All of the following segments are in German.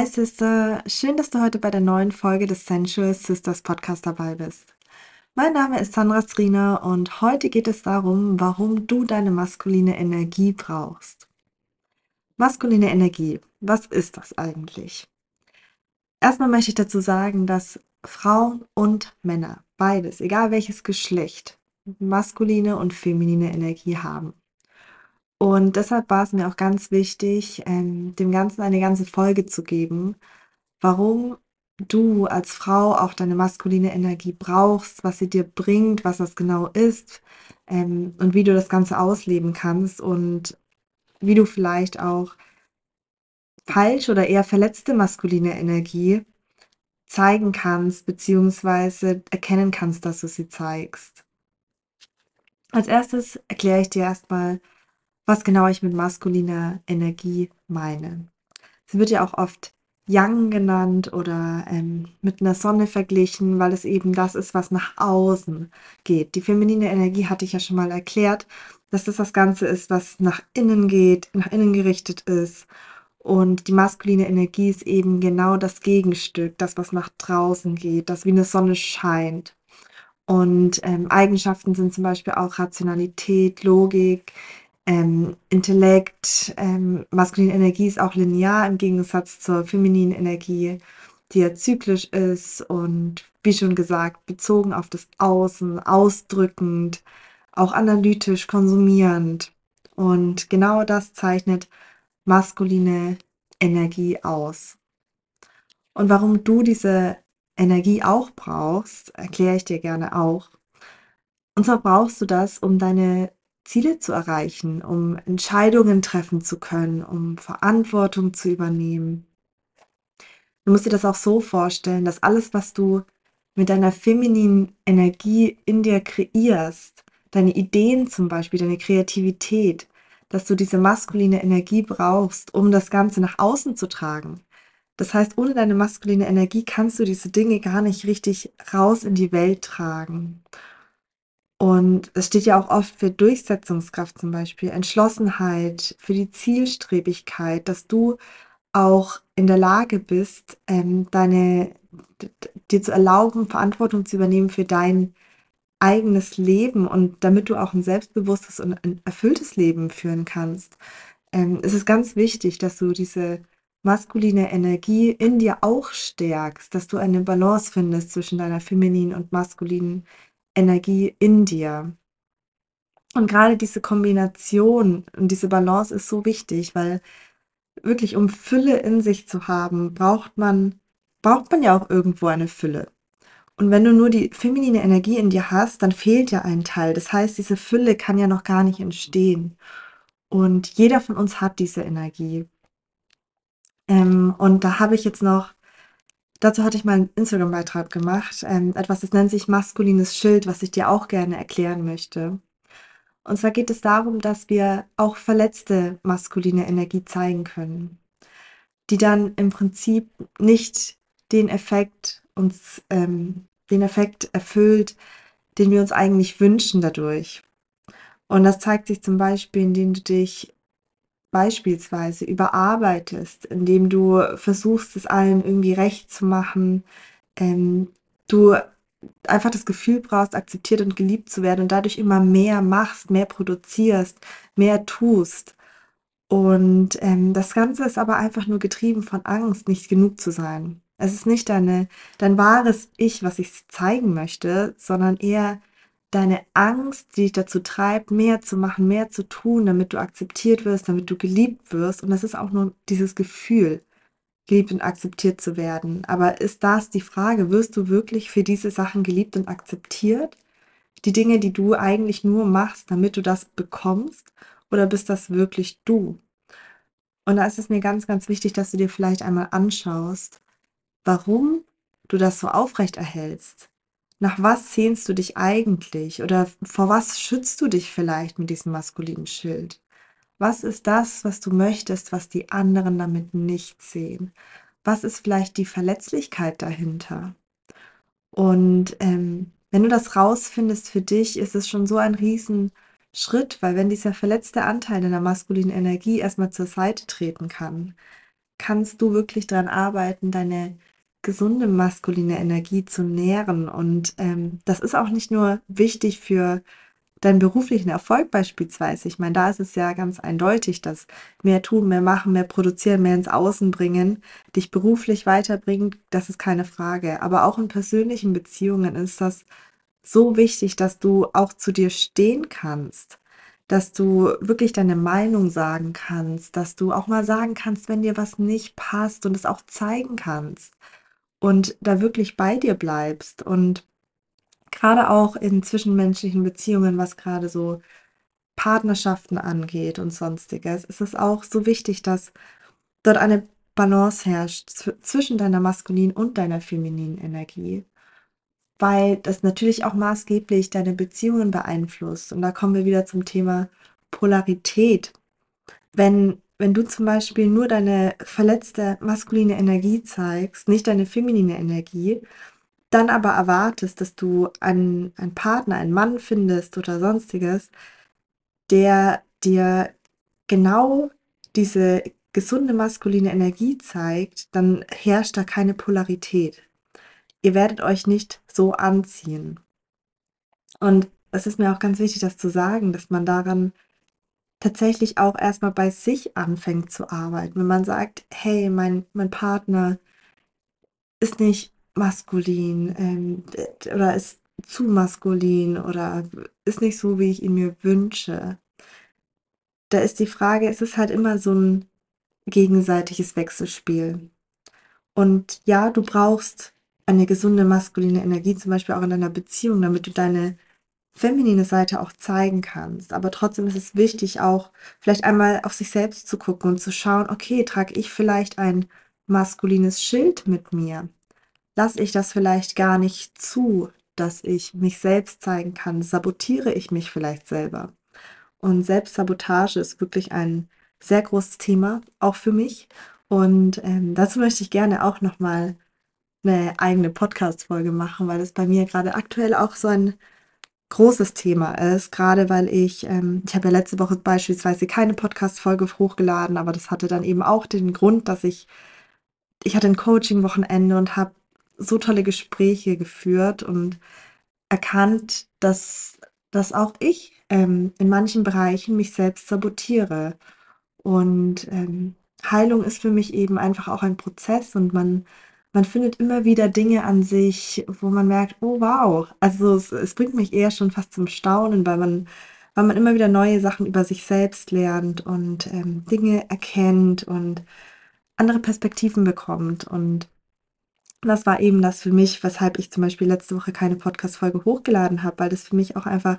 Hi Sister, schön, dass du heute bei der neuen Folge des Sensual Sisters Podcast dabei bist. Mein Name ist Sandra Strina und heute geht es darum, warum du deine maskuline Energie brauchst. Maskuline Energie, was ist das eigentlich? Erstmal möchte ich dazu sagen, dass Frauen und Männer, beides, egal welches Geschlecht, maskuline und feminine Energie haben. Und deshalb war es mir auch ganz wichtig, ähm, dem Ganzen eine ganze Folge zu geben, warum du als Frau auch deine maskuline Energie brauchst, was sie dir bringt, was das genau ist, ähm, und wie du das Ganze ausleben kannst und wie du vielleicht auch falsch oder eher verletzte maskuline Energie zeigen kannst, beziehungsweise erkennen kannst, dass du sie zeigst. Als erstes erkläre ich dir erstmal, was genau ich mit maskuliner Energie meine. Sie wird ja auch oft Yang genannt oder ähm, mit einer Sonne verglichen, weil es eben das ist, was nach außen geht. Die feminine Energie hatte ich ja schon mal erklärt, dass das das Ganze ist, was nach innen geht, nach innen gerichtet ist. Und die maskuline Energie ist eben genau das Gegenstück, das, was nach draußen geht, das wie eine Sonne scheint. Und ähm, Eigenschaften sind zum Beispiel auch Rationalität, Logik, ähm, Intellekt, ähm, maskuline Energie ist auch linear im Gegensatz zur femininen Energie, die ja zyklisch ist und wie schon gesagt, bezogen auf das Außen, ausdrückend, auch analytisch, konsumierend. Und genau das zeichnet maskuline Energie aus. Und warum du diese Energie auch brauchst, erkläre ich dir gerne auch. Und zwar brauchst du das, um deine Ziele zu erreichen, um Entscheidungen treffen zu können, um Verantwortung zu übernehmen. Du musst dir das auch so vorstellen, dass alles, was du mit deiner femininen Energie in dir kreierst, deine Ideen zum Beispiel, deine Kreativität, dass du diese maskuline Energie brauchst, um das Ganze nach außen zu tragen. Das heißt, ohne deine maskuline Energie kannst du diese Dinge gar nicht richtig raus in die Welt tragen. Und es steht ja auch oft für Durchsetzungskraft zum Beispiel, Entschlossenheit, für die Zielstrebigkeit, dass du auch in der Lage bist, ähm, deine, dir zu erlauben, Verantwortung zu übernehmen für dein eigenes Leben und damit du auch ein selbstbewusstes und ein erfülltes Leben führen kannst. Ähm, es ist ganz wichtig, dass du diese maskuline Energie in dir auch stärkst, dass du eine Balance findest zwischen deiner femininen und maskulinen Energie in dir. Und gerade diese Kombination und diese Balance ist so wichtig, weil wirklich um Fülle in sich zu haben, braucht man braucht man ja auch irgendwo eine Fülle. Und wenn du nur die feminine Energie in dir hast, dann fehlt ja ein Teil. Das heißt, diese Fülle kann ja noch gar nicht entstehen. Und jeder von uns hat diese Energie. Ähm, und da habe ich jetzt noch Dazu hatte ich mal einen Instagram-Beitrag gemacht, ähm, etwas, das nennt sich maskulines Schild, was ich dir auch gerne erklären möchte. Und zwar geht es darum, dass wir auch verletzte maskuline Energie zeigen können, die dann im Prinzip nicht den Effekt uns, ähm, den Effekt erfüllt, den wir uns eigentlich wünschen dadurch. Und das zeigt sich zum Beispiel, indem du dich beispielsweise überarbeitest, indem du versuchst, es allen irgendwie recht zu machen, ähm, du einfach das Gefühl brauchst, akzeptiert und geliebt zu werden und dadurch immer mehr machst, mehr produzierst, mehr tust. Und ähm, das Ganze ist aber einfach nur getrieben von Angst, nicht genug zu sein. Es ist nicht deine, dein wahres Ich, was ich zeigen möchte, sondern eher deine Angst, die dich dazu treibt, mehr zu machen, mehr zu tun, damit du akzeptiert wirst, damit du geliebt wirst. Und das ist auch nur dieses Gefühl, geliebt und akzeptiert zu werden. Aber ist das die Frage, wirst du wirklich für diese Sachen geliebt und akzeptiert? Die Dinge, die du eigentlich nur machst, damit du das bekommst? Oder bist das wirklich du? Und da ist es mir ganz, ganz wichtig, dass du dir vielleicht einmal anschaust, warum du das so aufrecht erhältst nach was sehnst du dich eigentlich oder vor was schützt du dich vielleicht mit diesem maskulinen Schild? Was ist das, was du möchtest, was die anderen damit nicht sehen? Was ist vielleicht die Verletzlichkeit dahinter? Und ähm, wenn du das rausfindest für dich, ist es schon so ein Riesenschritt, weil wenn dieser verletzte Anteil deiner maskulinen Energie erstmal zur Seite treten kann, kannst du wirklich daran arbeiten, deine gesunde maskuline Energie zu nähren. Und ähm, das ist auch nicht nur wichtig für deinen beruflichen Erfolg beispielsweise. Ich meine, da ist es ja ganz eindeutig, dass mehr tun, mehr machen, mehr produzieren, mehr ins Außen bringen, dich beruflich weiterbringt, das ist keine Frage. Aber auch in persönlichen Beziehungen ist das so wichtig, dass du auch zu dir stehen kannst, dass du wirklich deine Meinung sagen kannst, dass du auch mal sagen kannst, wenn dir was nicht passt und es auch zeigen kannst und da wirklich bei dir bleibst und gerade auch in zwischenmenschlichen Beziehungen, was gerade so Partnerschaften angeht und sonstiges, ist es auch so wichtig, dass dort eine Balance herrscht zwischen deiner maskulinen und deiner femininen Energie, weil das natürlich auch maßgeblich deine Beziehungen beeinflusst. Und da kommen wir wieder zum Thema Polarität. Wenn, wenn du zum Beispiel nur deine verletzte maskuline Energie zeigst, nicht deine feminine Energie, dann aber erwartest, dass du einen, einen Partner, einen Mann findest oder sonstiges, der dir genau diese gesunde maskuline Energie zeigt, dann herrscht da keine Polarität. Ihr werdet euch nicht so anziehen. Und es ist mir auch ganz wichtig, das zu sagen, dass man daran tatsächlich auch erstmal bei sich anfängt zu arbeiten. Wenn man sagt, hey, mein, mein Partner ist nicht maskulin ähm, oder ist zu maskulin oder ist nicht so, wie ich ihn mir wünsche. Da ist die Frage, es ist halt immer so ein gegenseitiges Wechselspiel. Und ja, du brauchst eine gesunde maskuline Energie, zum Beispiel auch in deiner Beziehung, damit du deine feminine Seite auch zeigen kannst. Aber trotzdem ist es wichtig, auch vielleicht einmal auf sich selbst zu gucken und zu schauen, okay, trage ich vielleicht ein maskulines Schild mit mir? lasse ich das vielleicht gar nicht zu, dass ich mich selbst zeigen kann, sabotiere ich mich vielleicht selber. Und Selbstsabotage ist wirklich ein sehr großes Thema, auch für mich. Und ähm, dazu möchte ich gerne auch nochmal eine eigene Podcast-Folge machen, weil es bei mir gerade aktuell auch so ein großes Thema ist, gerade weil ich, ähm, ich habe ja letzte Woche beispielsweise keine Podcast-Folge hochgeladen, aber das hatte dann eben auch den Grund, dass ich, ich hatte ein Coaching-Wochenende und habe so tolle Gespräche geführt und erkannt, dass, dass auch ich ähm, in manchen Bereichen mich selbst sabotiere. Und ähm, Heilung ist für mich eben einfach auch ein Prozess und man, man findet immer wieder Dinge an sich, wo man merkt, oh wow, also es, es bringt mich eher schon fast zum Staunen, weil man, weil man immer wieder neue Sachen über sich selbst lernt und ähm, Dinge erkennt und andere Perspektiven bekommt. Und das war eben das für mich, weshalb ich zum Beispiel letzte Woche keine Podcast-Folge hochgeladen habe, weil das für mich auch einfach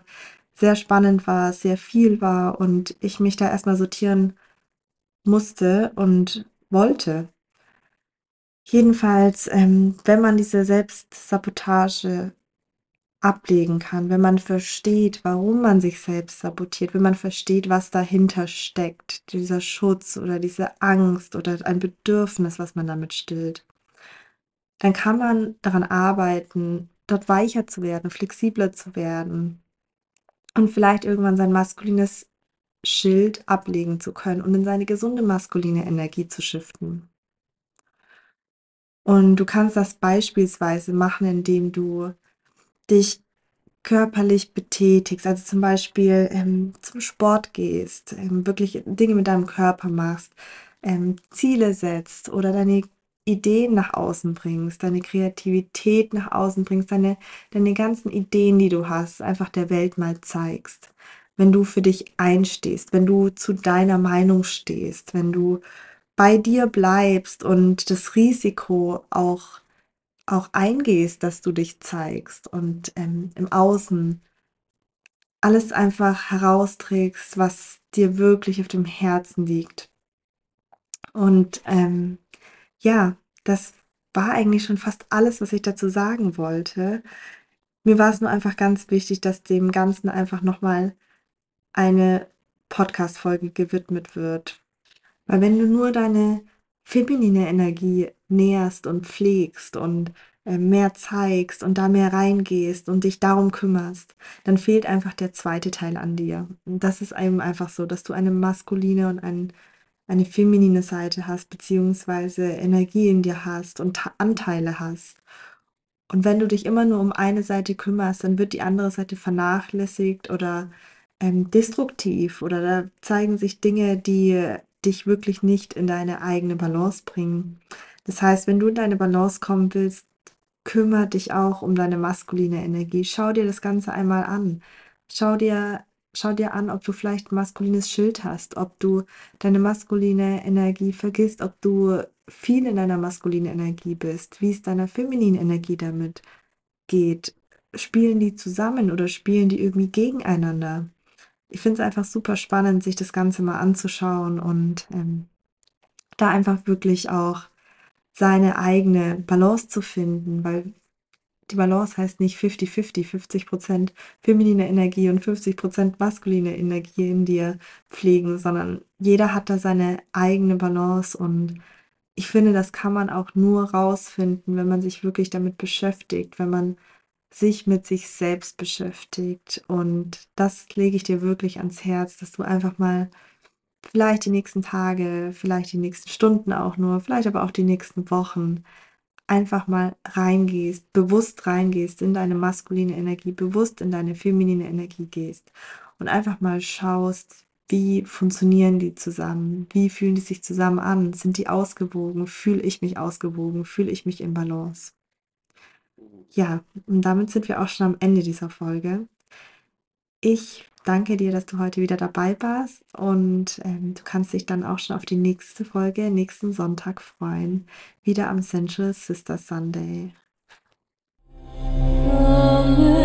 sehr spannend war, sehr viel war und ich mich da erstmal sortieren musste und wollte. Jedenfalls, ähm, wenn man diese Selbstsabotage ablegen kann, wenn man versteht, warum man sich selbst sabotiert, wenn man versteht, was dahinter steckt, dieser Schutz oder diese Angst oder ein Bedürfnis, was man damit stillt, dann kann man daran arbeiten, dort weicher zu werden, flexibler zu werden und vielleicht irgendwann sein maskulines Schild ablegen zu können und in seine gesunde maskuline Energie zu shiften. Und du kannst das beispielsweise machen, indem du dich körperlich betätigst, also zum Beispiel ähm, zum Sport gehst, ähm, wirklich Dinge mit deinem Körper machst, ähm, Ziele setzt oder deine Ideen nach außen bringst, deine Kreativität nach außen bringst, deine, deine ganzen Ideen, die du hast, einfach der Welt mal zeigst. Wenn du für dich einstehst, wenn du zu deiner Meinung stehst, wenn du bei dir bleibst und das Risiko auch, auch eingehst, dass du dich zeigst und ähm, im Außen alles einfach herausträgst, was dir wirklich auf dem Herzen liegt. Und ähm, ja, das war eigentlich schon fast alles, was ich dazu sagen wollte. Mir war es nur einfach ganz wichtig, dass dem Ganzen einfach nochmal eine Podcast-Folge gewidmet wird. Weil wenn du nur deine feminine Energie näherst und pflegst und äh, mehr zeigst und da mehr reingehst und dich darum kümmerst, dann fehlt einfach der zweite Teil an dir. Und das ist eben einfach so, dass du eine maskuline und ein eine feminine Seite hast, beziehungsweise Energie in dir hast und Anteile hast. Und wenn du dich immer nur um eine Seite kümmerst, dann wird die andere Seite vernachlässigt oder ähm, destruktiv oder da zeigen sich Dinge, die dich wirklich nicht in deine eigene Balance bringen. Das heißt, wenn du in deine Balance kommen willst, kümmere dich auch um deine maskuline Energie. Schau dir das Ganze einmal an. Schau dir, schau dir an, ob du vielleicht ein maskulines Schild hast, ob du deine maskuline Energie vergisst, ob du viel in deiner maskulinen Energie bist, wie es deiner femininen Energie damit geht. Spielen die zusammen oder spielen die irgendwie gegeneinander? Ich finde es einfach super spannend, sich das Ganze mal anzuschauen und ähm, da einfach wirklich auch seine eigene Balance zu finden, weil die Balance heißt nicht 50-50, 50 Prozent feminine Energie und 50 Prozent maskuline Energie in dir pflegen, sondern jeder hat da seine eigene Balance und ich finde, das kann man auch nur rausfinden, wenn man sich wirklich damit beschäftigt, wenn man sich mit sich selbst beschäftigt. Und das lege ich dir wirklich ans Herz, dass du einfach mal vielleicht die nächsten Tage, vielleicht die nächsten Stunden auch nur, vielleicht aber auch die nächsten Wochen einfach mal reingehst, bewusst reingehst in deine maskuline Energie, bewusst in deine feminine Energie gehst und einfach mal schaust, wie funktionieren die zusammen? Wie fühlen die sich zusammen an? Sind die ausgewogen? Fühle ich mich ausgewogen? Fühle ich mich in Balance? Ja, und damit sind wir auch schon am Ende dieser Folge. Ich danke dir, dass du heute wieder dabei warst und ähm, du kannst dich dann auch schon auf die nächste Folge nächsten Sonntag freuen. Wieder am Central Sister Sunday. Amen.